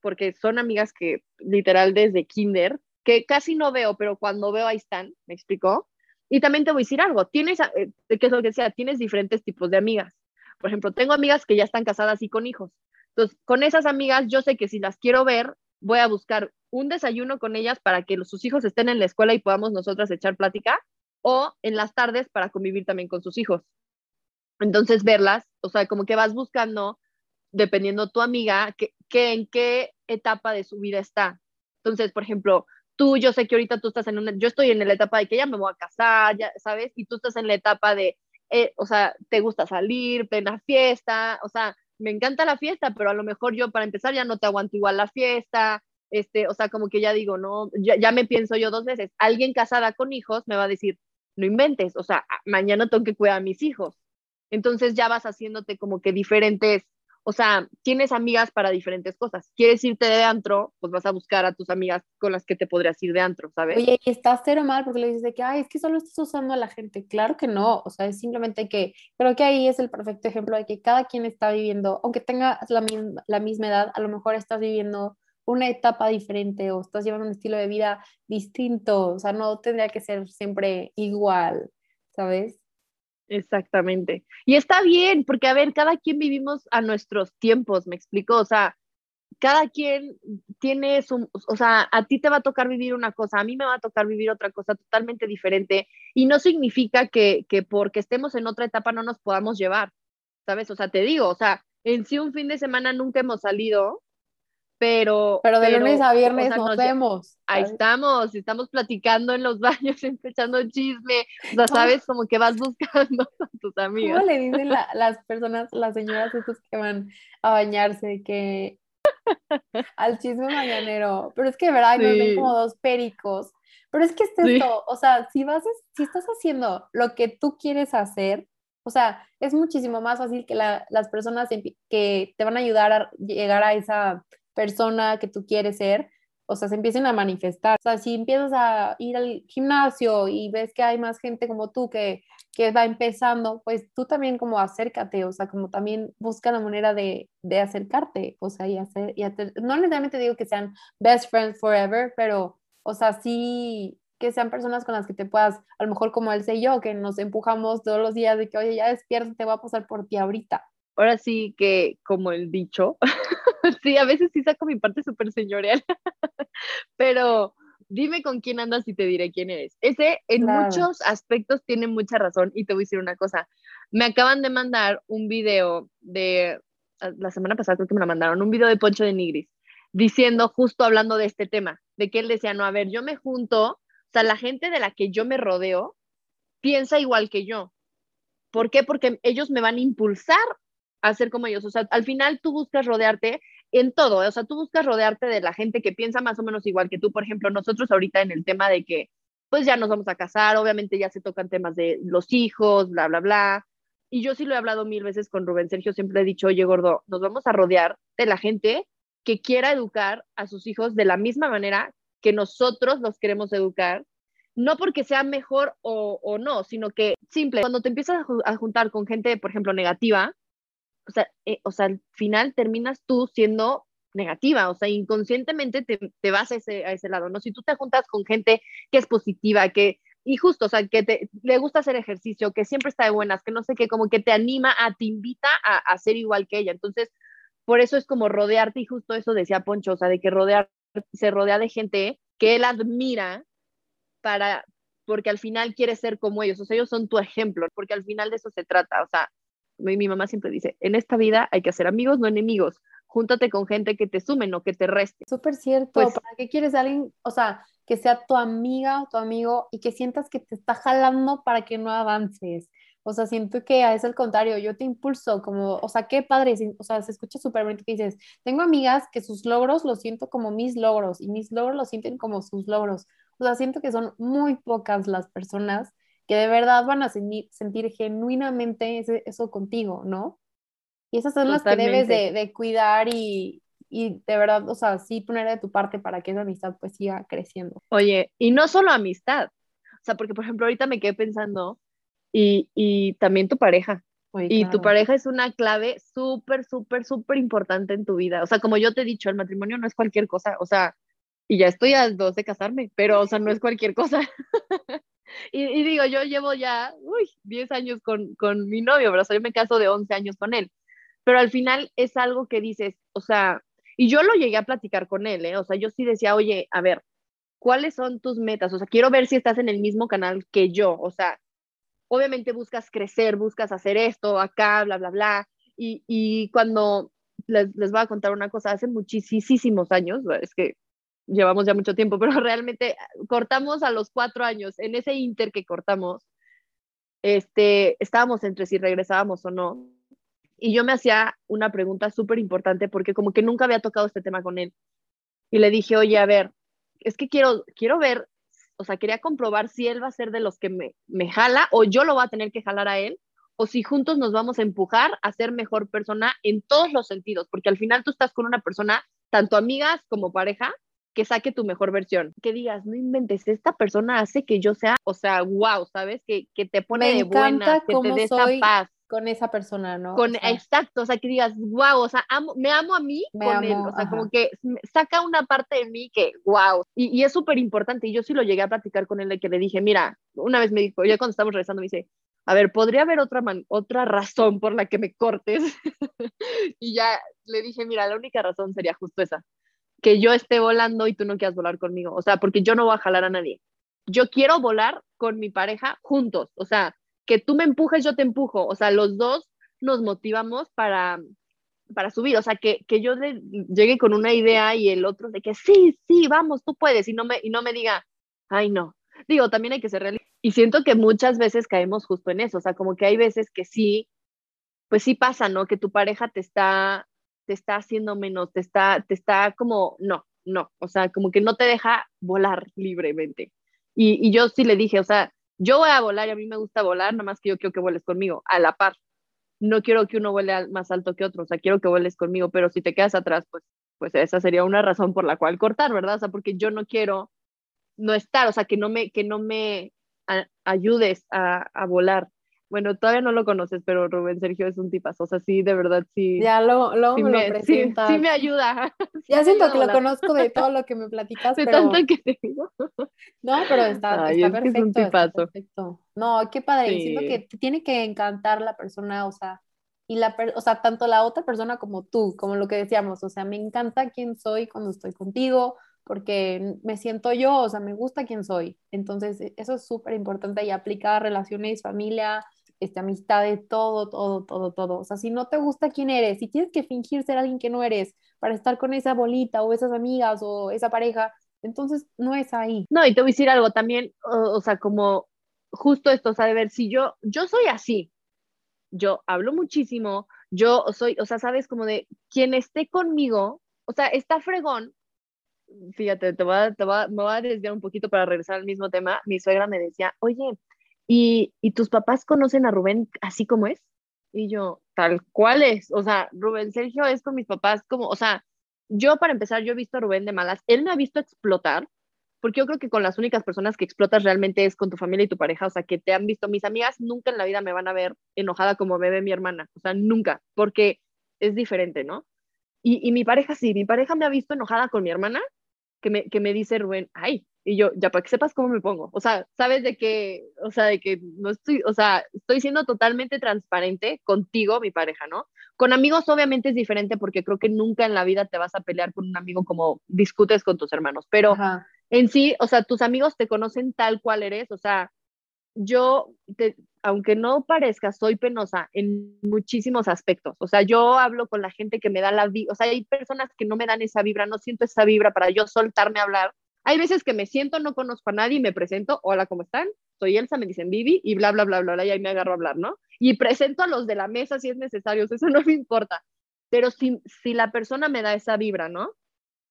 porque son amigas que literal desde kinder, que casi no veo, pero cuando veo ahí están, ¿me explicó? Y también te voy a decir algo, tienes, eh, ¿qué es lo que sea? Tienes diferentes tipos de amigas. Por ejemplo, tengo amigas que ya están casadas y con hijos. Entonces, con esas amigas, yo sé que si las quiero ver, voy a buscar un desayuno con ellas para que sus hijos estén en la escuela y podamos nosotras echar plática o en las tardes para convivir también con sus hijos. Entonces, verlas, o sea, como que vas buscando, dependiendo tu amiga, que, en qué etapa de su vida está. Entonces, por ejemplo, tú, yo sé que ahorita tú estás en una, yo estoy en la etapa de que ya me voy a casar, ya, ¿sabes? Y tú estás en la etapa de, eh, o sea, te gusta salir, plena fiesta, o sea, me encanta la fiesta, pero a lo mejor yo para empezar ya no te aguanto igual la fiesta, este, o sea, como que ya digo, no, ya, me pienso yo dos veces, alguien casada con hijos me va a decir, no inventes, o sea, mañana tengo que cuidar a mis hijos. Entonces ya vas haciéndote como que diferentes, o sea, tienes amigas para diferentes cosas. Quieres irte de antro, pues vas a buscar a tus amigas con las que te podrías ir de antro, ¿sabes? Oye, y estás cero mal porque le dices que, ay, es que solo estás usando a la gente. Claro que no, o sea, es simplemente que creo que ahí es el perfecto ejemplo de que cada quien está viviendo, aunque tenga la, la misma edad, a lo mejor estás viviendo una etapa diferente o estás llevando un estilo de vida distinto, o sea, no tendría que ser siempre igual, ¿sabes? Exactamente. Y está bien, porque a ver, cada quien vivimos a nuestros tiempos, me explico, o sea, cada quien tiene su, o sea, a ti te va a tocar vivir una cosa, a mí me va a tocar vivir otra cosa totalmente diferente y no significa que, que porque estemos en otra etapa no nos podamos llevar, ¿sabes? O sea, te digo, o sea, en sí un fin de semana nunca hemos salido, pero... Pero de lunes a viernes nos, vemos. Ahí estamos, estamos platicando en los baños, empezando chisme, o sea, sabes, como que vas buscando a tus amigos. ¿Cómo le dicen las personas, las señoras estos que van a bañarse, que al chisme mañanero? Pero es que, ¿verdad? Nos ven como dos pericos. Pero es que es esto, o sea, si vas, si estás haciendo lo que tú quieres hacer, o sea, es muchísimo más fácil que las personas que te van a ayudar a llegar a esa persona que tú quieres ser, o sea, se empiecen a manifestar. O sea, si empiezas a ir al gimnasio y ves que hay más gente como tú que, que va empezando, pues tú también como acércate, o sea, como también busca la manera de, de acercarte, o sea, y hacer, y hacer, no necesariamente digo que sean best friends forever, pero, o sea, sí que sean personas con las que te puedas, a lo mejor como él sé yo, que nos empujamos todos los días de que, oye, ya despierta, te voy a pasar por ti ahorita. Ahora sí que, como el dicho, sí, a veces sí saco mi parte súper señorial, pero dime con quién andas y te diré quién eres. Ese en muchos aspectos tiene mucha razón y te voy a decir una cosa. Me acaban de mandar un video de, ah, la semana pasada creo que me la mandaron, un video de Poncho de Nigris, diciendo, justo hablando de este tema, de que él decía, no, a ver, yo me junto, o sea, la gente de la que yo me rodeo piensa igual que yo. ¿Por qué? Porque ellos me van a impulsar hacer como ellos. O sea, al final tú buscas rodearte en todo, o sea, tú buscas rodearte de la gente que piensa más o menos igual que tú. Por ejemplo, nosotros ahorita en el tema de que, pues ya nos vamos a casar, obviamente ya se tocan temas de los hijos, bla, bla, bla. Y yo sí lo he hablado mil veces con Rubén Sergio, siempre he dicho, oye, gordo, nos vamos a rodear de la gente que quiera educar a sus hijos de la misma manera que nosotros los queremos educar no porque sea mejor o, o, no, sino que simple, cuando te empiezas a, juntar con gente, por ejemplo, negativa, o sea, eh, o sea, al final terminas tú siendo negativa, o sea, inconscientemente te, te vas a ese, a ese lado, ¿no? Si tú te juntas con gente que es positiva, que, y justo, o sea, que te, le gusta hacer ejercicio, que siempre está de buenas, que no sé qué, como que te anima, a, te invita a, a ser igual que ella. Entonces, por eso es como rodearte, y justo eso decía Poncho, o sea, de que rodear, se rodea de gente que él admira para, porque al final quiere ser como ellos, o sea, ellos son tu ejemplo, porque al final de eso se trata, o sea, mi, mi mamá siempre dice, en esta vida hay que hacer amigos, no enemigos, júntate con gente que te sume, no que te reste. Súper cierto, Pues- ¿para qué quieres a alguien, o sea, que sea tu amiga o tu amigo y que sientas que te está jalando para que no avances? O sea, siento que es al contrario, yo te impulso, como, o sea, qué padre, o sea, se escucha súper bonito que dices, tengo amigas que sus logros los siento como mis logros y mis logros los sienten como sus logros. O sea, siento que son muy pocas las personas que de verdad van a sentir, sentir genuinamente ese- eso contigo, ¿no? Y esas son las que debes de, Totalmente. de cuidar y, y de verdad, o sea, sí poner de tu parte para que esa amistad pues siga creciendo. Oye, y no solo amistad, o sea, porque por ejemplo ahorita me quedé pensando, y, y también tu pareja, Oye, y tu pareja es una clave súper, súper, súper importante en tu vida. O sea, como yo te he dicho, el matrimonio no es cualquier cosa, o sea, y ya estoy a dos de casarme, pero, o sea, no es cualquier cosa. y, digo, yo llevo ya, uy, 10 años con, con mi novio, pero o yo me caso de 11 años con él. Pero al final es algo que dices, o sea, y yo lo llegué a platicar con él, ¿eh? O sea, yo sí decía, oye, a ver, ¿cuáles son tus metas? O sea, quiero ver si estás en el mismo canal que yo, o sea, obviamente buscas crecer, buscas hacer esto, acá, bla, bla, bla. Y, y cuando les, les voy a contar una cosa, hace muchísimos años, es que llevamos ya mucho tiempo, pero realmente cortamos a los cuatro años. En ese inter que cortamos, este, estábamos entre si regresábamos o no. Y yo me hacía una pregunta súper importante porque como que nunca había tocado este tema con él. Y le dije, oye, a ver, es que quiero, quiero ver o sea, quería comprobar si él va a ser de los que me, me jala o yo lo voy a tener que jalar a él, o si juntos nos vamos a empujar a ser mejor persona en todos los sentidos, porque al final tú estás con una persona, tanto amigas como pareja, que saque tu mejor versión. Que digas, no inventes, esta persona hace que yo sea, o sea, wow, ¿sabes? Que, que te pone Me de buena, que te dé esa paz. Con esa persona, ¿no? Con, O sea, exacto, o sea, que digas, wow, o sea, amo, me amo a mí Me con él, amo, o sea, como ajá. que me- saca una parte de mí que, wow, y, y es súper importante, y yo sí lo llegué a platicar con él, de que le dije, mira, una vez me dijo, ya cuando estábamos regresando, me dice, a ver, ¿podría haber otra, man- otra razón por la que me cortes? y ya le dije, mira, la única razón sería justo esa, que yo esté volando y tú no quieras volar conmigo, o sea, porque yo no voy a jalar a nadie. Yo quiero volar con mi pareja juntos, o sea, que tú me empujes, yo te empujo, o sea, los dos nos motivamos para, para subir, o sea, que, que yo le llegue con una idea y el otro de que sí, sí, vamos, tú puedes, y no me, y no me diga, ay, no. Digo, también hay que ser realista. Y siento que muchas veces caemos justo en eso, o sea, como que hay veces que sí, pues sí pasa, ¿no? Que tu pareja te está, te está haciendo menos, te está, te está como, no, no, o sea, como que no te deja volar libremente. Y, y yo sí le dije, o sea, yo voy a volar y a mí me gusta volar, nada más que yo quiero que vueles conmigo, a la par. No quiero que uno vuele más alto que otro, o sea, quiero que vueles conmigo, pero si te quedas atrás, pues, pues esa sería una razón por la cual cortar, ¿verdad? O sea, porque yo no quiero no estar, o sea, que no me, que no me ayudes a, a volar. Bueno, todavía no lo conoces, pero Rubén Sergio es un tipazo, o sea, sí, de verdad, sí, Ya lo, luego sí, me, me, lo sí, presentas. sí me ayuda. sí ya me siento ayuda que lo conozco de todo lo que me platicas, De pero tanto que te digo. no, pero está, Ay, está es que es un perfecto, tipazo. perfecto. No, qué padre. Siento que te tiene que encantar la persona, o sea, y la per- o sea, tanto la otra persona como tú, como lo que decíamos, o sea, me encanta quién soy cuando estoy contigo, porque me siento yo, o sea, me gusta quién soy. Entonces, e- eso es súper importante y aplica a relaciones, familia, este, amistades, todo, todo, todo, todo. O sea, si no te gusta quién eres, si tienes que fingir ser alguien que no eres para estar con esa bolita o esas amigas o esa pareja, entonces no es ahí. No, y te voy a decir algo también, o, o sea, como justo esto, o sea, de ver, si yo, yo soy así, yo hablo muchísimo, yo soy, o sea, sabes, como de quien esté conmigo, o sea, está fregón, fíjate, te voy a, te voy a- me voy a desviar un poquito para regresar al mismo tema, mi suegra me decía, oye, ¿y, ¿y tus papás conocen a Rubén así como es? Y yo, tal cual es, o sea, Rubén Sergio es con mis papás como, o sea, yo para empezar, yo he visto a Rubén de malas, él me ha visto explotar, porque yo creo que con las únicas personas que explotas realmente es con tu familia y tu pareja, o sea, que te han visto. Mis amigas nunca en la vida me van a ver enojada como ve mi hermana, o sea, nunca, porque es diferente, ¿no? Y, y mi pareja sí, mi pareja me ha visto enojada con mi hermana, que me, que me dice Rubén, ay, y yo, ya para que sepas cómo me pongo. O sea, sabes de que, o sea, de que no estoy, o sea, estoy siendo totalmente transparente contigo, mi pareja, ¿no? Con amigos obviamente es diferente porque creo que nunca en la vida te vas a pelear con un amigo como discutes con tus hermanos, pero en sí, o sea, tus amigos te conocen tal cual eres, o sea, yo, aunque no parezca, soy penosa en muchísimos aspectos. O sea, yo hablo con la gente que me da la vibra, o sea, hay personas que no me dan esa vibra, no siento esa vibra para yo soltarme a hablar hay veces que me siento, no conozco a nadie me presento, hola, ¿cómo están? Soy Elsa, me dicen Vivi y bla, bla, bla, bla, bla, y ahí me agarro a hablar, ¿no? Y presento a los de la mesa si es necesario, eso no me importa. Pero si, si la persona me da esa vibra, ¿no?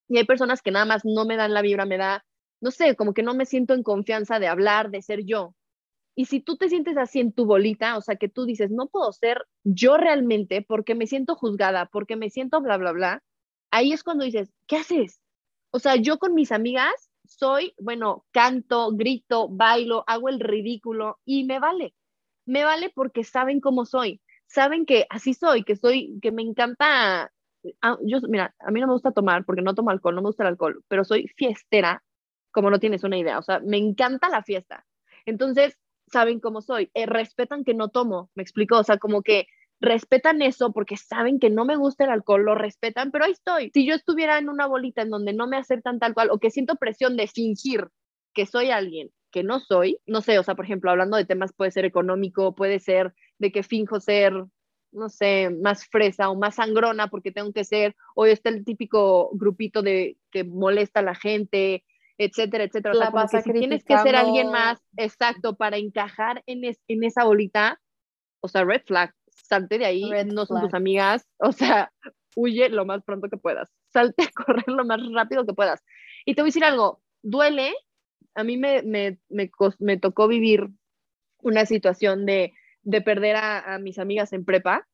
Y hay personas que nada más no me dan la vibra, me da, no sé, como que no me siento en confianza de hablar, de ser yo. Y si tú te sientes así en tu bolita, o sea, que tú dices, no puedo ser yo realmente porque me siento juzgada, porque me siento bla, bla, bla, ahí es cuando dices, ¿qué haces? O sea, yo con mis amigas soy, bueno, canto, grito, bailo, hago el ridículo y me vale. Me vale porque saben cómo soy. Saben que así soy, que soy, que me encanta. Ah, yo, mira, a mí no me gusta tomar porque no tomo alcohol, no me gusta el alcohol, pero soy fiestera, como no tienes una idea. O sea, me encanta la fiesta. Entonces, saben cómo soy. Eh, respetan que no tomo, me explico. O sea, como que respetan eso porque saben que no me gusta el alcohol, lo respetan, pero ahí estoy. Si yo estuviera en una bolita en donde no me aceptan tal cual o que siento presión de fingir que soy alguien que no soy, no sé, o sea, por ejemplo, hablando de temas puede ser económico, puede ser de que finjo ser, no sé, más fresa o más sangrona porque tengo que ser, hoy está el típico grupito de que molesta a la gente, etcétera, etcétera. o sea, si tienes que ser alguien más exacto para encajar en, en esa bolita, o sea, red flag, salte de ahí, no son tus amigas, o sea, huye lo más pronto que puedas, salte a correr lo más rápido que puedas. Y te voy a decir algo, duele, a mí me, me, me, me tocó vivir una situación de, de perder a, a, mis amigas en prepa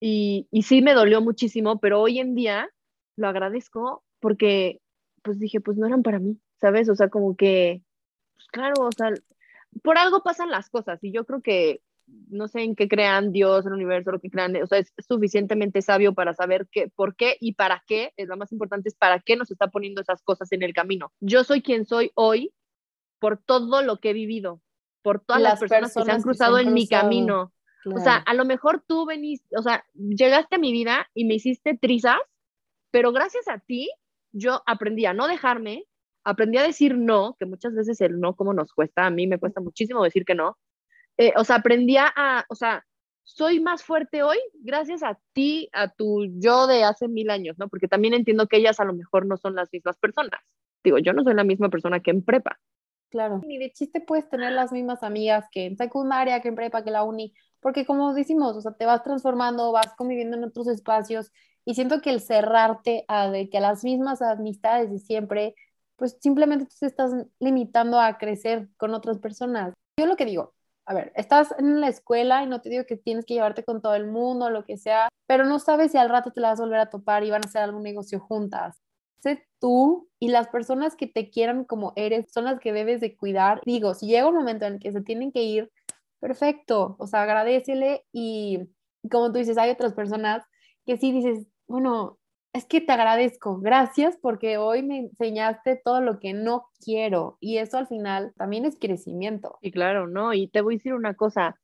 y, y sí me dolió muchísimo, pero hoy en día lo agradezco porque pues dije, pues no eran para mí, ¿sabes? O sea, como que, pues claro, o sea, por algo pasan las cosas y yo creo que no sé en qué crean Dios, el universo, lo que crean, o sea, es suficientemente sabio para saber qué, por qué y para qué, es lo más importante, es para qué nos está poniendo esas cosas en el camino. Yo soy quien soy hoy por todo lo que he vivido, por todas las, personas, que se han cruzado en mi camino. O sea, a lo mejor tú veniste, o sea, llegaste a mi vida y me hiciste trizas, pero gracias a ti yo aprendí a no dejarme, aprendí a decir no, que muchas veces el no como nos cuesta, a mí me cuesta muchísimo decir que no, eh, o sea, aprendí a, o sea, soy más fuerte hoy gracias a ti, a tu yo de hace mil años, ¿no? Porque también entiendo que ellas a lo mejor no son las mismas personas. Digo, yo no soy la misma persona que en prepa. Claro. Ni de chiste puedes tener las mismas amigas que en secundaria, que en prepa, que la uni, porque como decimos, o sea, te vas transformando, vas conviviendo en otros espacios y siento que el cerrarte a de que a las mismas amistades de siempre, pues simplemente te estás limitando a crecer con otras personas. Yo lo que digo, a ver, estás en la escuela y no te digo que tienes que llevarte con todo el mundo, lo que sea, pero no sabes si al rato te la vas a volver a topar y van a hacer algún negocio juntas. Sé tú y las personas que te quieran como eres son las que debes de cuidar. Digo, si llega un momento en el que se tienen que ir, perfecto, o sea, agradecele y como tú dices, hay otras personas que sí dices, bueno, es que te agradezco, gracias porque hoy me enseñaste todo lo que no quiero y eso al final también es crecimiento. Y claro, ¿no? Y te voy a decir una cosa,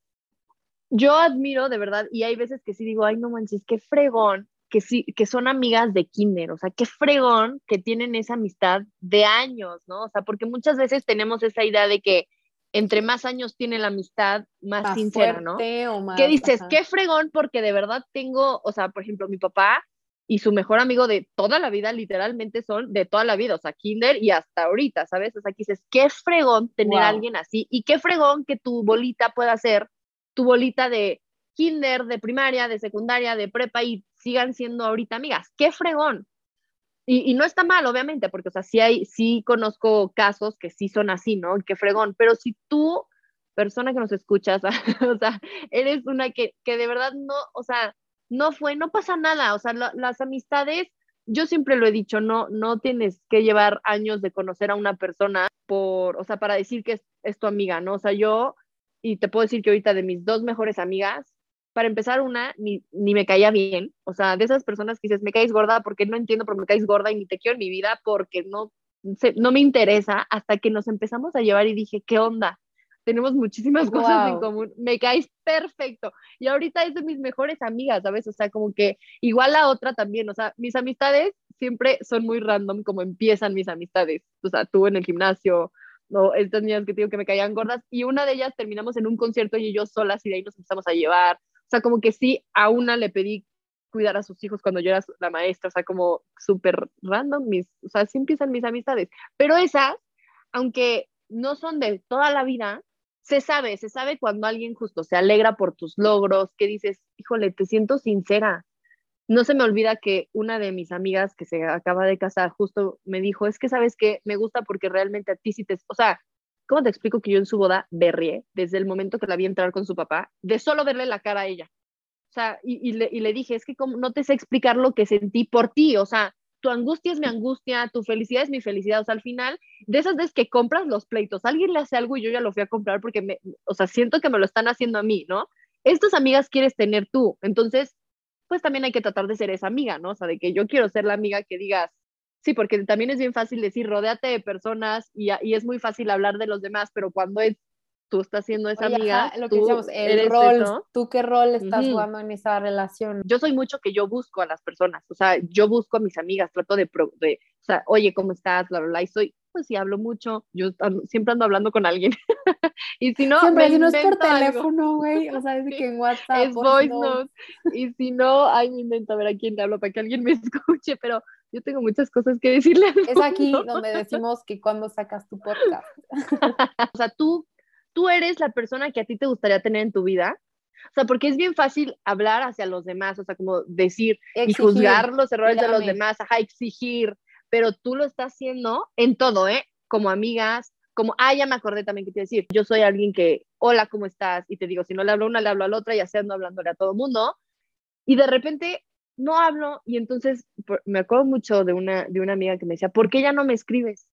yo admiro de verdad y hay veces que sí digo, ay, no manches, qué fregón que sí, que son amigas de kinder, o sea, qué fregón que tienen esa amistad de años, ¿no? O sea, porque muchas veces tenemos esa idea de que entre más años tiene la amistad, más, sincera, ¿no? O más, ¿Qué dices? Qué fregón porque de verdad tengo, o sea, por ejemplo, mi papá y su mejor amigo de toda la vida, literalmente son de toda la vida, o sea, kinder y hasta ahorita, ¿sabes? O sea, aquí dices, qué fregón tener a alguien así y qué fregón que tu bolita pueda ser tu bolita de kinder, de primaria, de secundaria, de prepa y sigan siendo ahorita amigas. Qué fregón. Y, y, no está mal, obviamente, porque, o sea, sí, hay, sí conozco casos que sí son así, ¿no? Qué fregón. Pero si tú, persona que nos escuchas, o sea, eres una que, que de verdad no, o sea, no fue, no pasa nada, o sea, las amistades yo siempre lo he dicho, no, no tienes que llevar años de conocer a una persona por, o sea, para decir que es, es tu amiga, ¿no? O sea, yo, y te puedo decir que ahorita de mis dos mejores amigas, para empezar, una ni, ni, me caía bien. O sea, de esas personas que dices, me caes gorda porque no entiendo, pero me caes gorda y ni te quiero en mi vida porque no, no me interesa, hasta que nos empezamos a llevar y dije, ¿qué onda? Tenemos muchísimas cosas en común, me caes perfecto. Y ahorita es de mis mejores amigas, ¿sabes? O sea, como que igual la otra también, o sea, mis amistades siempre son muy random como empiezan mis amistades. O sea, tú en el gimnasio, o estas niñas que digo que me caían gordas, y una de ellas terminamos en un concierto y yo solas y de ahí nos empezamos a llevar. O sea, como que sí, a una le pedí cuidar a sus hijos cuando yo era la maestra, o sea, como súper random, mis, o sea, así empiezan mis amistades. Pero esas, aunque no son de toda la vida, se sabe, se sabe cuando alguien justo se alegra por tus logros, que dices, híjole, te siento sincera. No se me olvida que una de mis amigas que se acaba de casar justo me dijo, es que sabes que me gusta porque realmente a ti sí te, o sea, ¿Cómo te explico que yo en su boda berrié desde el momento que la vi entrar con su papá, de solo verle la cara a ella? O sea, y, le, dije, es que como, no te sé explicar lo que sentí por ti, o sea, tu angustia es mi angustia, tu felicidad es mi felicidad, o sea, al final, de esas veces que compras los pleitos, alguien le hace algo y yo ya lo fui a comprar porque, me, o sea, siento que me lo están haciendo a mí, ¿no? Estas amigas quieres tener tú, entonces, pues también hay que tratar de ser esa amiga, ¿no? O sea, de que yo quiero ser la amiga que digas, Sí, porque también es bien fácil decir, rodéate de personas y, y es muy fácil hablar de los demás, pero cuando es, tú estás siendo esa amiga, lo que decíamos, el rol, tú qué rol estás jugando en esa relación. Yo soy mucho que yo busco a las personas, o sea, yo busco a mis amigas, trato de, de o sea, oye, ¿cómo estás? Bla, bla, bla, y soy, pues sí, hablo mucho, yo siempre ando hablando con alguien. y si no, siempre, si no es por teléfono, güey, o sea, es que en WhatsApp. Es voice notes. Y si no, ay, me invento a ver a quién le hablo para que alguien me escuche, pero yo tengo muchas cosas que decirle. Es aquí donde decimos que cuando sacas tu podcast. o sea, tú, tú eres la persona que a ti te gustaría tener en tu vida. O sea, porque es bien fácil hablar hacia los demás, o sea, como decir y juzgar los errores de los demás, ajá, exigir, pero tú lo estás haciendo en todo, ¿eh? Como amigas, como, ah, ya me acordé también que te decir, yo soy alguien que, hola, ¿cómo estás? Y te digo, si no le hablo a una, le hablo a la otra y así ando hablándole a todo el mundo. Y de repente no hablo y entonces me acuerdo mucho de una, de una amiga que me decía, ¿por qué ya no me escribes?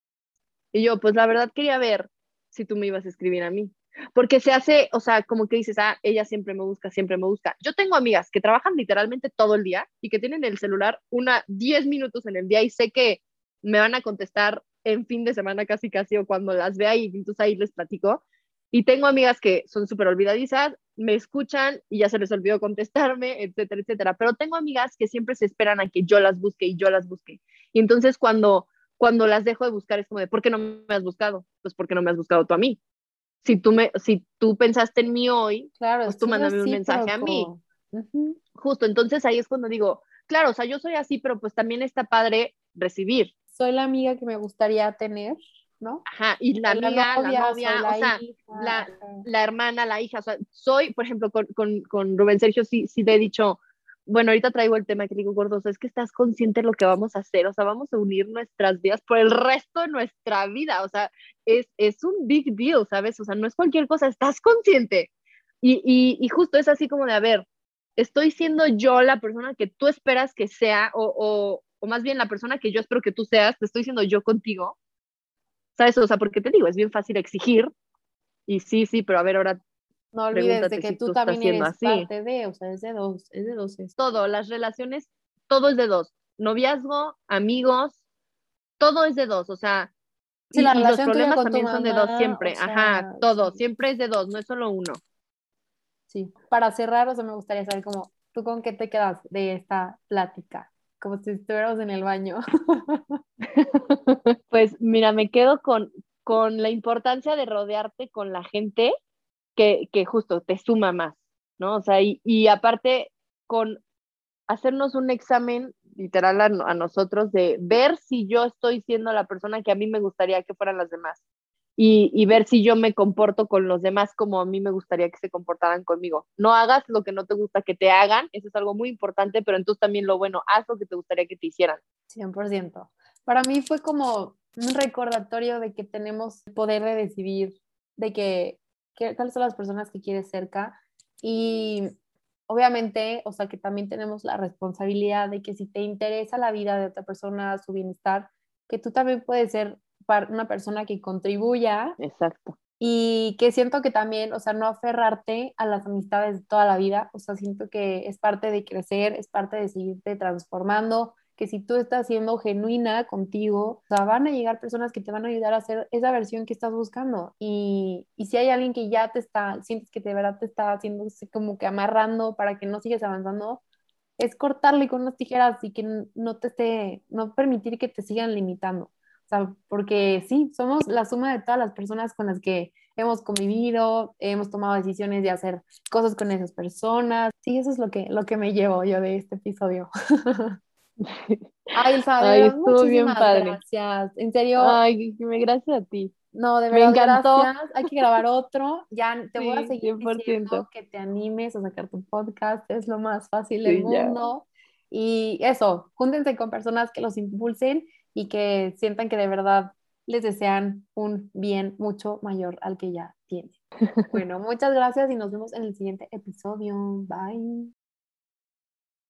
Y yo, pues la verdad quería ver si tú me ibas a escribir a mí. Porque se hace, o sea, como que dices, ah, ella siempre me busca, siempre me busca. Yo tengo amigas que trabajan literalmente todo el día y que tienen el celular una 10 minutos en el día y sé que me van a contestar en fin de semana casi casi o cuando las vea y entonces ahí les platico. Y tengo amigas que son súper olvidadizas, me escuchan y ya se les olvidó contestarme, etcétera, etcétera. Pero tengo amigas que siempre se esperan a que yo las busque y yo las busque. Y entonces cuando, cuando las dejo de buscar es como de, ¿por qué no me has buscado? Pues porque no me has buscado tú a mí. Si tú, me, si tú pensaste en mí hoy, claro, pues tú mándame un mensaje a mí. Justo, entonces ahí es cuando digo, claro, o sea, yo soy así, pero pues también está padre recibir. Soy la amiga que me gustaría tener ¿no? Ajá, y la amiga, la novia, o sea, la, la, hermana, la hija, o sea, soy, por ejemplo, con, con, con Rubén Sergio sí, sí le he dicho, bueno, ahorita traigo el tema que digo, gordo, es que estás consciente de lo que vamos a hacer, o sea, vamos a unir nuestras vidas por el resto de nuestra vida, o sea, es, es un big deal, ¿sabes? O sea, no es cualquier cosa, estás consciente. Y, y, y justo es así como de, a ver, estoy siendo yo la persona que tú esperas que sea, o, o, o más bien la persona que yo espero que tú seas, te estoy diciendo yo contigo, ¿Sabes? O sea, porque te digo, es bien fácil exigir y sí, sí, pero a ver, ahora no olvides de que tú, también eres parte de, o sea, es de dos, es de dos. Todo, las relaciones, todo es de dos. Noviazgo, amigos, todo es de dos, o sea, y, los problemas también son de dos siempre, ajá, todo, siempre es de dos, no es solo uno. Sí, para cerrar, o sea, me gustaría saber cómo, ¿tú con qué te quedas de esta plática? como si estuviéramos en el baño. pues mira, me quedo con, con la importancia de rodearte con la gente que, justo te suma más, ¿no? O sea, y, y aparte con hacernos un examen literal a, nosotros de ver si yo estoy siendo la persona que a mí me gustaría que fueran las demás y, ver si yo me comporto con los demás como a mí me gustaría que se comportaran conmigo. No hagas lo que no te gusta que te hagan, eso es algo muy importante, pero entonces también lo bueno, haz lo que te gustaría que te hicieran. 100%. Para mí fue como un recordatorio de que tenemos poder de decidir de que cuáles son las personas que quieres cerca y obviamente, o sea, que también tenemos la responsabilidad de que si te interesa la vida de otra persona, su bienestar, que tú también puedes ser una persona que contribuya. Exacto. Y que siento que también, o sea, no aferrarte a las amistades de toda la vida, o sea, siento que es parte de crecer, es parte de seguirte transformando, que si tú estás siendo genuina contigo, o sea, van a llegar personas que te van a ayudar a hacer esa versión que estás buscando. Y, y si hay alguien que ya te está, sientes que de verdad te está haciendo como que amarrando para que no sigas avanzando, es cortarle con unas tijeras y que no te esté, no permitir que te sigan limitando. O sea, porque sí, somos la suma de todas las personas con las que hemos convivido, hemos tomado decisiones de hacer cosas con esas personas. Sí, eso es lo que, lo que me llevo yo de este episodio. Ay, Elsa, Ay, estuvo bien padre. Gracias. En serio. Ay, gracias a ti. No, de verdad, me encantó. gracias. Hay que grabar otro. Ya te voy a seguir diciendo que te animes a sacar tu podcast. Es lo más fácil del mundo. Y eso, júntense con personas que los impulsen y que sientan que de verdad les desean un bien mucho mayor al que ya tienen. Bueno, muchas gracias y nos vemos en el siguiente episodio. Bye.